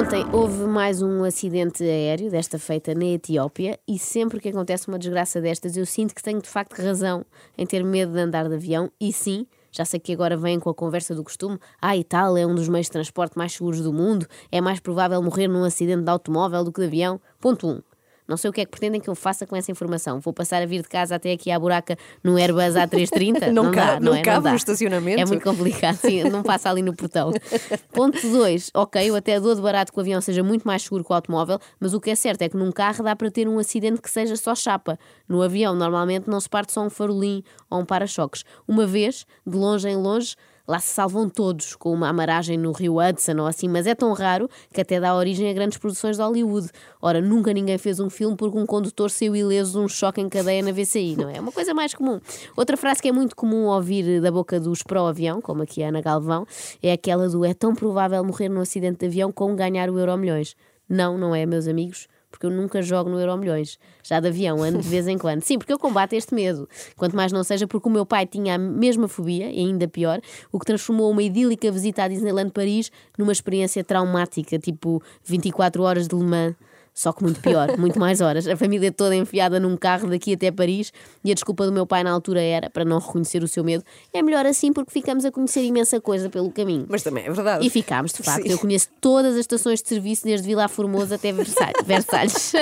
Ontem houve mais um acidente aéreo, desta feita na Etiópia, e sempre que acontece uma desgraça destas, eu sinto que tenho de facto razão em ter medo de andar de avião, e sim, já sei que agora vêm com a conversa do costume. Ah, e tal, é um dos meios de transporte mais seguros do mundo. É mais provável morrer num acidente de automóvel do que de avião. Ponto 1. Um. Não sei o que é que pretendem que eu faça com essa informação. Vou passar a vir de casa até aqui à buraca no Airbus A330? não, não cabe, dá, não, é? cabe não dá. no estacionamento. É muito complicado, sim, não passa ali no portão. Ponto 2. Ok, eu até dou de barato que o avião seja muito mais seguro que o automóvel, mas o que é certo é que num carro dá para ter um acidente que seja só chapa. No avião, normalmente, não se parte só um farolim ou um para-choques. Uma vez, de longe em longe, Lá se salvam todos com uma amaragem no rio Hudson ou assim, mas é tão raro que até dá origem a grandes produções de Hollywood. Ora, nunca ninguém fez um filme porque um condutor saiu ileso de um choque em cadeia na VCI, não é? É uma coisa mais comum. Outra frase que é muito comum ouvir da boca dos pró-avião, como aqui a Ana Galvão, é aquela do é tão provável morrer num acidente de avião como ganhar o Euro Milhões. Não, não é, meus amigos porque eu nunca jogo no Euro Milhões, já de avião, ando de vez em quando. Sim, porque eu combato este medo. Quanto mais não seja porque o meu pai tinha a mesma fobia, e ainda pior, o que transformou uma idílica visita à Disneyland Paris numa experiência traumática, tipo 24 horas de Le Mans só que muito pior, muito mais horas. A família toda enfiada num carro daqui até Paris e a desculpa do meu pai na altura era, para não reconhecer o seu medo, é melhor assim porque ficamos a conhecer imensa coisa pelo caminho. Mas também é verdade. E ficámos, de facto. Sim. Eu conheço todas as estações de serviço, desde Vilar Formoso até Versalhes.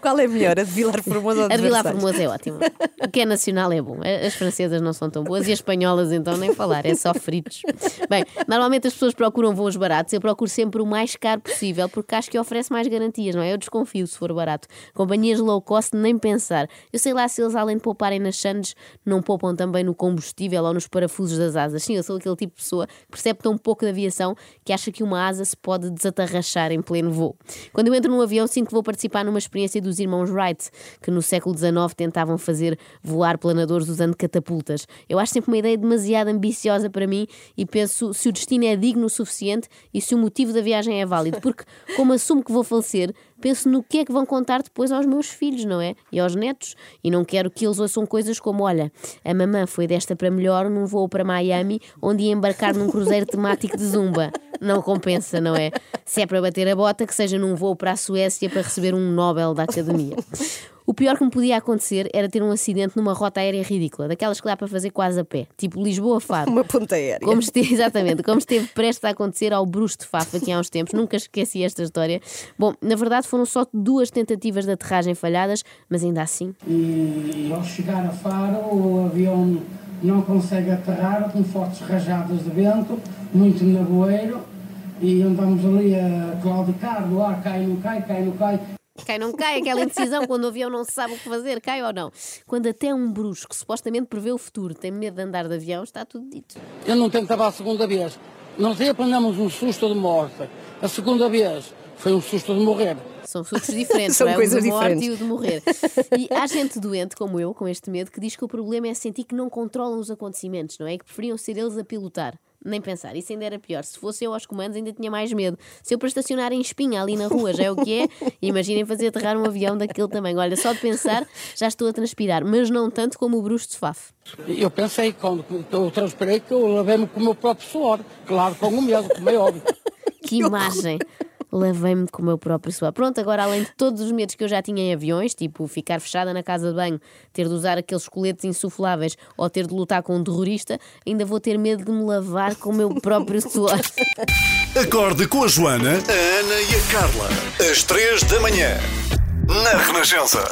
Qual é melhor, a de Vilar Formoso ou a de A de Vilar Formoso é ótima. O que é nacional é bom. As francesas não são tão boas e as espanholas então nem falar, é só fritos. Bem, normalmente as pessoas procuram voos baratos, eu procuro sempre o mais caro possível porque acho que oferece mais garantias, não é? Eu desconfio se for barato. Companhias low cost, nem pensar. Eu sei lá se eles, além de pouparem nas sandes, não poupam também no combustível ou nos parafusos das asas. Sim, eu sou aquele tipo de pessoa que percebe tão pouco de aviação que acha que uma asa se pode desatarrachar em pleno voo. Quando eu entro num avião, sinto que vou participar numa experiência dos irmãos Wright, que no século XIX tentavam fazer voar planadores usando catapultas. Eu acho sempre uma ideia demasiado ambiciosa para mim e penso se o destino é digno o suficiente e se o motivo da viagem é válido, porque, como assumo que vou falecer, penso no que é que vão contar depois aos meus filhos, não é? E aos netos. E não quero que eles ouçam coisas como: olha, a mamã foi desta para melhor num voo para Miami, onde ia embarcar num cruzeiro temático de zumba. Não compensa, não é? Se é para bater a bota, que seja num voo para a Suécia para receber um Nobel da Academia. O pior que me podia acontecer era ter um acidente numa rota aérea ridícula, daquelas que dá para fazer quase a pé, tipo Lisboa-Faro. Uma ponta aérea. Como esteve, exatamente, como esteve prestes a acontecer ao Bruxo de Faf aqui há uns tempos, nunca esqueci esta história. Bom, na verdade foram só duas tentativas de aterragem falhadas, mas ainda assim. E ao chegar a Faro, o avião não consegue aterrar com fortes rajadas de vento, muito nevoeiro, e andamos ali a claudicar do ar, cai, não cai, cai, não cai. Cai, não cai, aquela indecisão quando o avião não se sabe o que fazer, cai ou não. Quando até um bruxo que supostamente prevê o futuro tem medo de andar de avião, está tudo dito. Eu não tentava a segunda vez. Nós aí apanhamos um susto de morte. A segunda vez foi um susto de morrer. São sustos diferentes, São é? coisas o de morte diferentes. e o de morrer. E há gente doente, como eu, com este medo, que diz que o problema é sentir que não controlam os acontecimentos, não é? Que preferiam ser eles a pilotar. Nem pensar, isso ainda era pior. Se fosse eu aos comandos, ainda tinha mais medo. Se eu para estacionar em espinha ali na rua já é o que é, imaginem fazer aterrar um avião daquele tamanho. Olha, só de pensar já estou a transpirar, mas não tanto como o bruxo de Faf. Eu pensei, quando eu transpirei, que eu lavei-me com o meu próprio suor. Claro, com o medo, como é óbvio. Que imagem! Lavei-me com o meu próprio suor. Pronto, agora além de todos os medos que eu já tinha em aviões, tipo ficar fechada na casa de banho, ter de usar aqueles coletes insufláveis ou ter de lutar com um terrorista, ainda vou ter medo de me lavar com o meu próprio suor. Acorde com a Joana, a Ana e a Carla. Às três da manhã. Na Renascença.